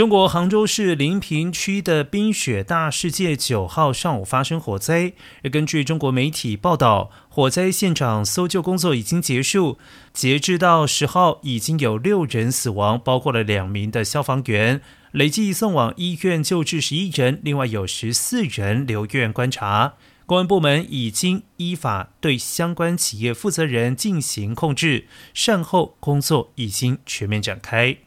中国杭州市临平区的冰雪大世界九号上午发生火灾。根据中国媒体报道，火灾现场搜救工作已经结束，截至到十号已经有六人死亡，包括了两名的消防员，累计送往医院救治十一人，另外有十四人留院观察。公安部门已经依法对相关企业负责人进行控制，善后工作已经全面展开。